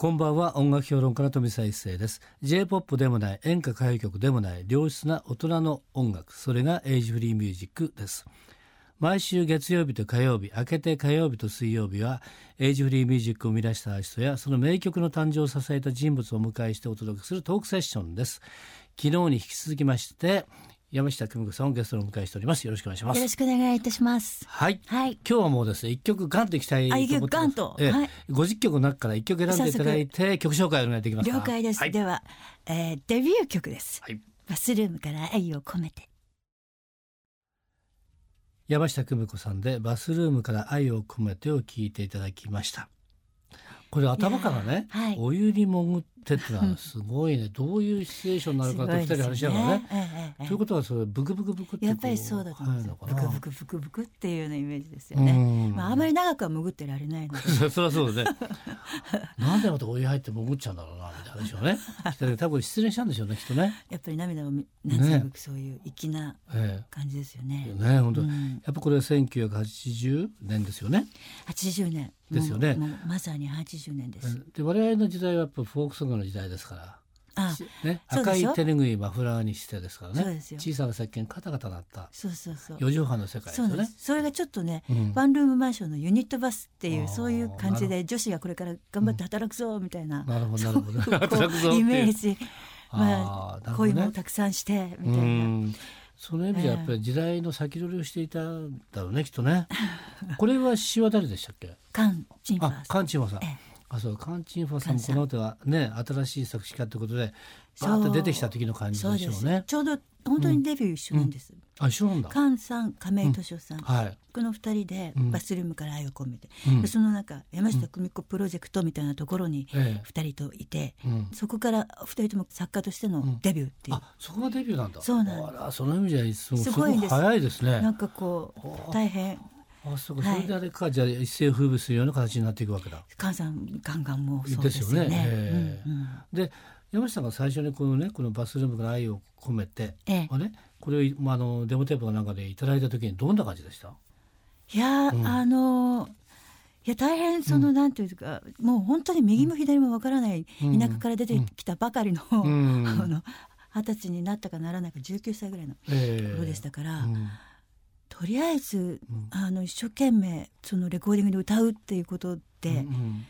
こんばんは。音楽評論家の富澤一世です。J-POP でもない演歌歌謡曲でもない良質な大人の音楽。それがエイジフリーミュージックです。毎週月曜日と火曜日明けて火曜日と水曜日はエイジフリーミュージックを生み出したアーティストやその名曲の誕生を支えた人物をお迎えしてお届けするトークセッションです。昨日に引き続きまして山下久美子さんをゲストにお迎えしております。よろしくお願いします。よろしくお願いいたします。はい、はい。今日はもうですね一曲ガンといきたいと思ってます。あ一曲ガンと。ええ。はい。50曲の中から一曲選んでいただいて曲紹介お願いできますか？了解です、はい、では、えーデビュー曲です、はい。バスルームから愛を込めて。山下久美子さんでバスルームから愛を込めてを聞いていただきましたこれ頭からね、はい。お湯に潜ってってのはすごいね。どういうシチュエーションになるかって二人で話し合うからね。ええええ。ということはそれブクブクブクってこやっぱりそうだと思うんですよ。ブクブクブクブクっていうようなイメージですようねん。まああまり長くは潜ってられないので。そ そりゃそうだね。なんでまたお湯入って潜っちゃうんだろうなみたいな話をね多分失恋したんでしょうねきっとね。やっぱり涙を見なんかそういう粋なえ感じですよえね、ね本当、うん。やっぱこれは1980年ですよね。80年。ですよね。まさに80年です、で我々の時代はやっぱフォークソングの時代ですから。あね、赤い手ぬぐいマフラーにしてですからね。小さな石鹸カタカタなった。そうそうそう。四畳半の世界ですよね。それがちょっとね、うん。ワンルームマンションのユニットバスっていうそういう感じで女子がこれから頑張って働くぞみたいな、なるほどなるほど。イメージ。まあね。あ恋もたくさんしてみうたいな。ん。その意味じゃやっぱり時代の先取りをしていたんだろうねきっとね。これは詩は誰でしたっけ？カンチンファあースカンチンファさん。ええあそうカンチンファさんもこの後はね新しい作詞家ってことでバーッと出てきた時の感じでしょうね。ちょうど本当にデビュー一緒なんです、あ一緒なんだ。カンさん亀井敏夫さん、はい。この二人でうん。バスルームから愛を込めて、うん。でその中山下久美子プロジェクトみたいなところにえ二人といて、えうん。そこから二人とも作家としてのデビューっていう、あそこがデビューなんだ。そうなんです。あらその意味じゃいつもすごい早いですね。なんかこう。大変あそうか、はい。それであれかじゃあ一世を風靡するような形になっていくわけだ。菅さんガンガンもうそうですよね。よね。ええうん。うんで山下さんが最初にこのねこのバスルームから愛を込めて、ええ。まあねこれを、まあ、あのデモテープかなんかでいただいた時にどんな感じでした？いや、うん。あのいや大変その、なんていうかもう本当に右も左もわからないうん。田舎から出てきたばかりの、ん。あの二十歳になったかならないか19歳ぐらいのええ。頃でしたから、うんとりあえずうん。あの一生懸命そのレコーディングで歌うっていうことうで、ん。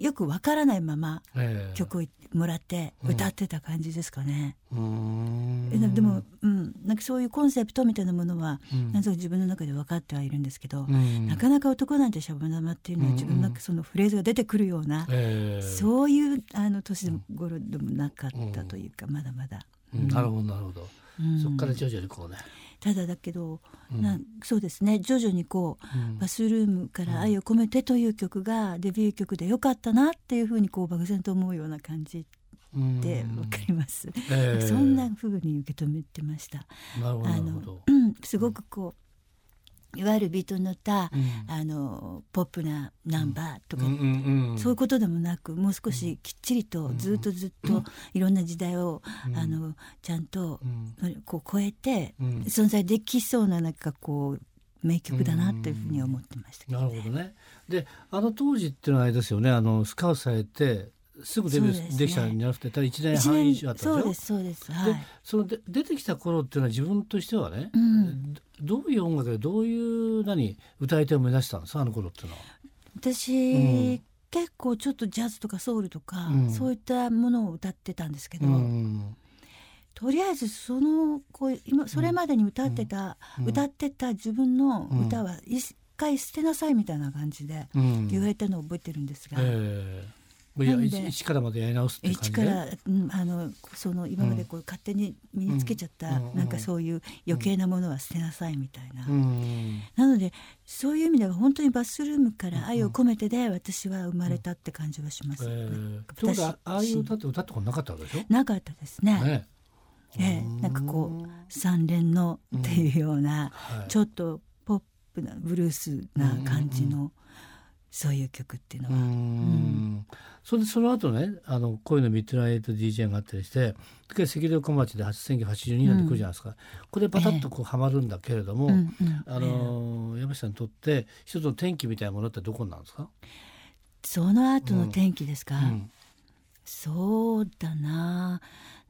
よくわからないままええ。曲をもらって歌ってた感じですかね。うーん。えででも、うん、なんかそういうコンセプトみたいなものは、うん。なんとなく自分の中で分かってはいるんですけど、うん。なかなか男なんてシャボン玉っていうのはうん自分の中そのフレーズが出てくるような、ええ。そういうあの年頃でもなかったというか、まだまだ、うんなるほどなるほど、うん。そこから徐々にこうね、ただだけど、うん。なんそうですね。徐々にこう、うん。バスルームから愛を込めてという曲がデビュー曲でよかったなっていうふうにこう漠然と思うような感じでうん。わかります、ええ。そんなふうに受け止めてました。なるほどなあのうん、すごくこういわゆるビートに乗った、うん。あのポップなナンバーとか、うんうんうんそういうことでもなくもう少しきっちりとずっとずっといろんな時代を、うん。あのちゃんとうん。こう超えてうん。存在できそうななんかこう名曲だなというふうに思ってましたけどなるほどね。で、あの当時っていうのはあれですよね。あのスカウトされてすぐデビューできたんじゃなくて、ただ一年一半以上あったんでしょ？そうですそうです。はい。で、そので出てきた頃っていうのは自分としてはね、うんどどういう音楽でどういう何歌い手を目指したんですかあの頃っていうのは。私、うん結構ちょっとジャズとかソウルとか、うん。そういったものを歌ってたんですけど、うんとりあえずそのこう今それまでに歌ってた、うん。歌ってた自分の歌は一回捨てなさいみたいな感じでうん。言われたのを覚えてるんですが、ええ一一からまでやり直すっていう感じで。一から、うん、あのその今までこう勝手に身につけちゃった、うん。なんかそういう余計なものは捨てなさいみたいな。うん。なのでそういう意味では本当にバスルームから愛を込めてで私は生まれたって感じはします。ええ。ねうことは私ああいう歌って歌ったことなかったわけでしょ？なかったですね。ね。ええ、なんかこう三連のっていうような、はい。ちょっとポップなブルースな感じの、そういう曲っていうのうは、ん。それでその後ねあの恋のミッドナイト DJ があったりしてで赤道小町で1982年で来るじゃないですか、これバタッとこうはまるんだけれども、うん。うん。あの山下さんにとって一つの転機みたいなものってどこになるんですか、その後の天気ですか、うん。そうだな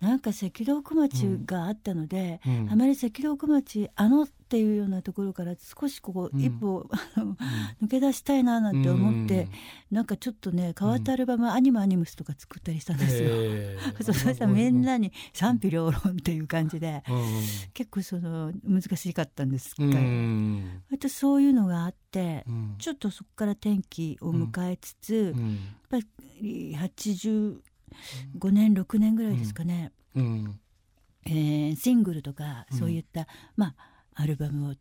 なんか赤道小町があったので、うん。あまり赤道小町あのっていうようなところから少しここうん。一歩、あの抜け出したいななんて思って、なんかちょっとね変わったアルバム、アニマアニムスとか作ったりしたんですよ。へー。そうそしたらみんなに賛否両論っていう感じで、うん。結構その難しかったんですうが、ん。割とそういうのがあって、うん。ちょっとそこから転機を迎えつつ、うん。やっぱり85年6年ぐらいですかね、うん。えーシングルとかうん。そういった、まあアルバムを、うん。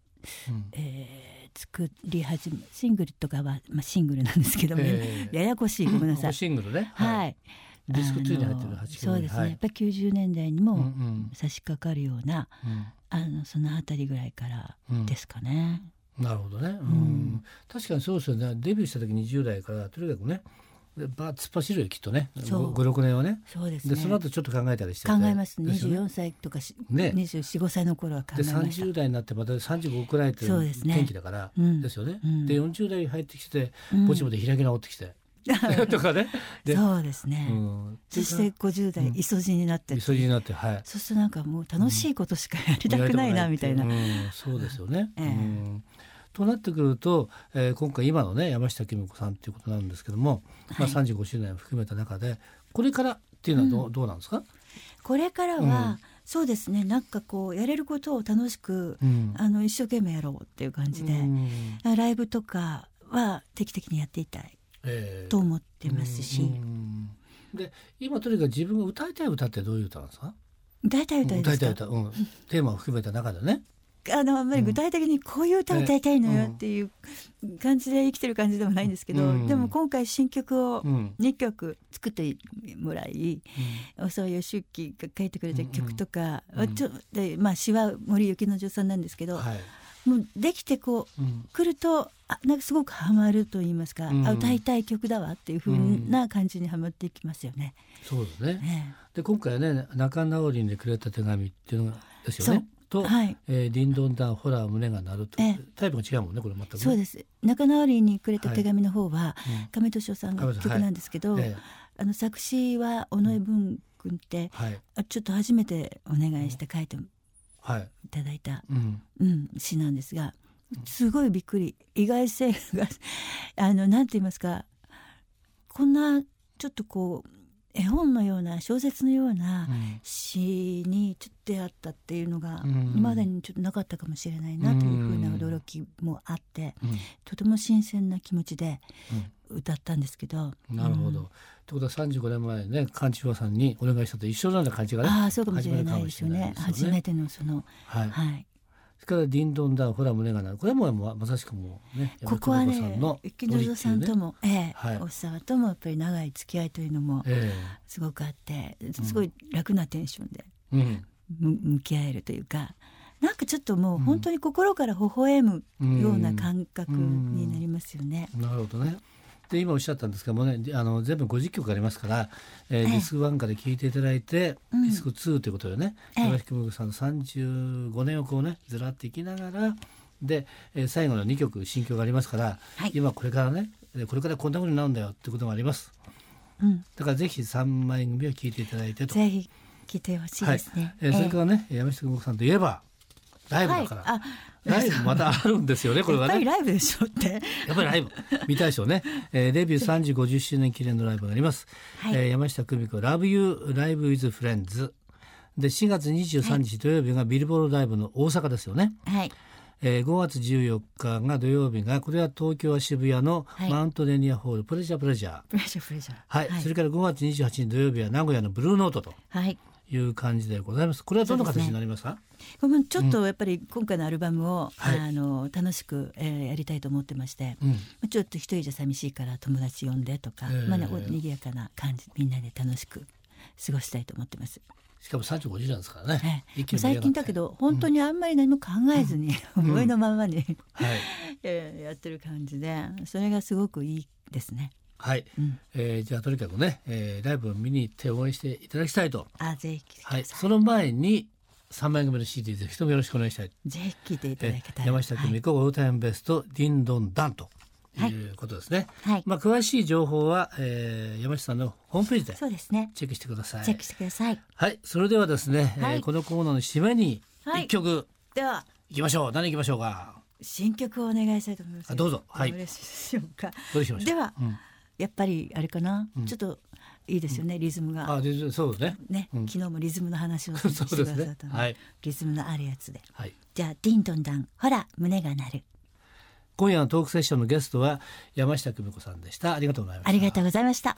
えー作り始めシングルとかは、まあ、シングルなんですけども、えー。ややこしいごめんなさい。シングルね。はい、ディスク2に入ってるあの8そうですね、はい。やっぱり90年代にうんうもん。差し掛かるような、うん。あのそのあたりぐらいからうん。ですかね。なるほどね、うん。ん。確かにそうですよね。デビューした時20代からとにかくねでバーッ突っ走るよきっとね。そう。56年はね。そうですね。でその後ちょっと考えたりして考えます。ですよね。24歳とかし、ね。245歳の頃は考でえました。30代になってまた35くらいっていう天気だからうん。ですよね、うん。で40代に入ってきてうん。ぼちぼち開き直ってきて、とかね。でそうですね、うん。そして50代うん。磯路になって、急ぎになってはい。そうするとなんかもう楽しいことしかやりたくないなみたいな、うん。そうですよね、ええ。うんとなってくると、えー今回今のね山下久美子さんっていうことなんですけども、まあ、はい35周年を含めた中でこれからっていうのはどう,、どうなんですか、これからは、そうですね。なんかこうやれることを楽しく、うん。あの一生懸命やろうっていう感じで、うん。ライブとかは定期的にやっていたいえーと思ってますし、うん。で今とにかく自分が歌いたい歌ってどういう歌なんですか？歌いたい歌ですか？歌いたい歌、うん、テーマを含めた中でねあのあんまり具体的にこういう歌を歌いたいのええよっていう感じで生きてる感じでもないんですけど、うん。でも今回新曲をうん。2曲作ってもらい、大沢義行が書いてくれた曲とか、うん。ちょでまあ詩は森幸之丞さんなんですけど、はい。もうできてこううん。来るとあなんかすごくハマると言いますか、うん。あ歌いたい曲だわっていう風な感じにはまっていきますよね。そうですね。ねで今回はね仲直りにくれた手紙っていうのがですよねと、はい。えー、ディンドンダンホラー胸が鳴ると、ええ。タイプが違うもんねこれ全くね。そうです。仲直りにくれた手紙の方は、うん。亀敏夫さんの曲なんですけど、えあの作詞は尾上文君って、えはい。あちょっと初めてお願いして書いてはい。いただいた、うん。うん、詩なんですがすごいびっくり。意外性があのなんて言いますかこんなちょっとこう絵本のような小説のようなうん。詩にちょっと出会ったっていうのがうん。今までにちょっとなかったかもしれないなというふうな驚きもあってうん。とても新鮮な気持ちで歌ったんですけど。うんなるほど。うん。ってことは35年前ね勘千代さんにお願いしたと一緒のような感じがね。ああそうかもしれないですよね。始まるかもしれない初めてのそのはい、はいそれからディンドンダンホラー胸が鳴るこれもままさしくもうねここはねの池野さんとも、ええはい。おっさんともやっぱり長い付き合いというのもえすごくあってすごい楽なテンションでえうん。む向き合えるというかなんかちょっともう本当に心から微笑むような感覚になりますよね。なるほどね。で今おっしゃったんですけどもねであの全部50曲ありますから、えーええ。ディスク1から聴いていただいて、うん。ディスク2ということでね。ええ。山下久さんの35年をこうねずらっていきながらで、えー最後の2曲新曲がありますから、はい。今これからねえーこれからこんなふうになるんだよってことがあります。うん、だからぜひ3枚組を聴いていただいてと。ぜひ聞いてほしいですね。えーそれえからね、山下久さんといえばライブだから、はい。あライブまたあるんですよねこれ やっぱりはね。ライブでしょって。やっぱりライブ。見たいでしょうね、えーデビュー3時50周年記念のライブがあります、はい。えー山下久美子 Love You Live with Friends で4月23日土曜日がビルボードライブの大阪ですよね、はい。えー5月14日が土曜日がこれは東京は渋谷のはい。マウントレニアホールプレジャープレジャー。プレジャープレジャー。はい、それから5月28日土曜日は名古屋のブルーノートと。はい。いう感じでございます。これはどんな形になりますか？これもちょっとやっぱり今回のアルバムを、はい。あの楽しく、えーやりたいと思ってまして、うん。ちょっと一人じゃ寂しいから友達呼んでとか、ええまあね、お賑やかな感じみんなで楽しく過ごしたいと思ってます。しかも35時なんですからね、最近だけど本当にあんまり何も考えずに、思いのままに、はい。えーやってる感じでそれがすごくいいですね。はい、うん。えーじゃあとにかくね、えーライブを見に行って応援していただきたいと。あぜひ。はい。い、その前に3枚組の CD ぜひともよろしくお願いしたい。ぜひ聞いていただえきたい。山下久美子、オールタイムベスト、ディンドンダンとい。うことですね。はい。まあ詳しい情報は、えー山下さんのホームページでそうですね。チェックしてください。チェックしてください。はい、それではですね、はい。えーこのコーナーの締めにはい。一曲。では。いきましょう。何いきましょうか。新曲をお願いしたいと思います。あどうぞ。はい。よろしいでしょうか。どうしましょう。では。うんやっぱりあれかな、うん。ちょっといいですよね、リズムが。あ、でそうね。ね、うん。昨日もリズムの話をしてくださった。のではい。リズムのあるやつで。はい。じゃあディンドンダンほら胸が鳴る。今夜のトークセッションのゲストは山下久美子さんでした。ありがとうございました。ありがとうございました。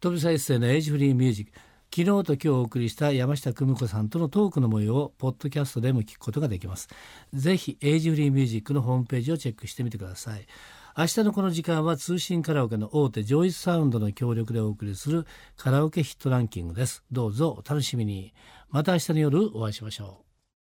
飛び再生のエイジフリーミュージック。昨日と今日お送りした山下久美子さんとのトークの模様をポッドキャストでも聞くことができます。ぜひエイジフリーミュージックのホームページをチェックしてみてください明日のこの時間は通信カラオケの大手ジョイスサウンドの協力でお送りするカラオケヒットランキングです。どうぞお楽しみに。また明日の夜お会いしましょう。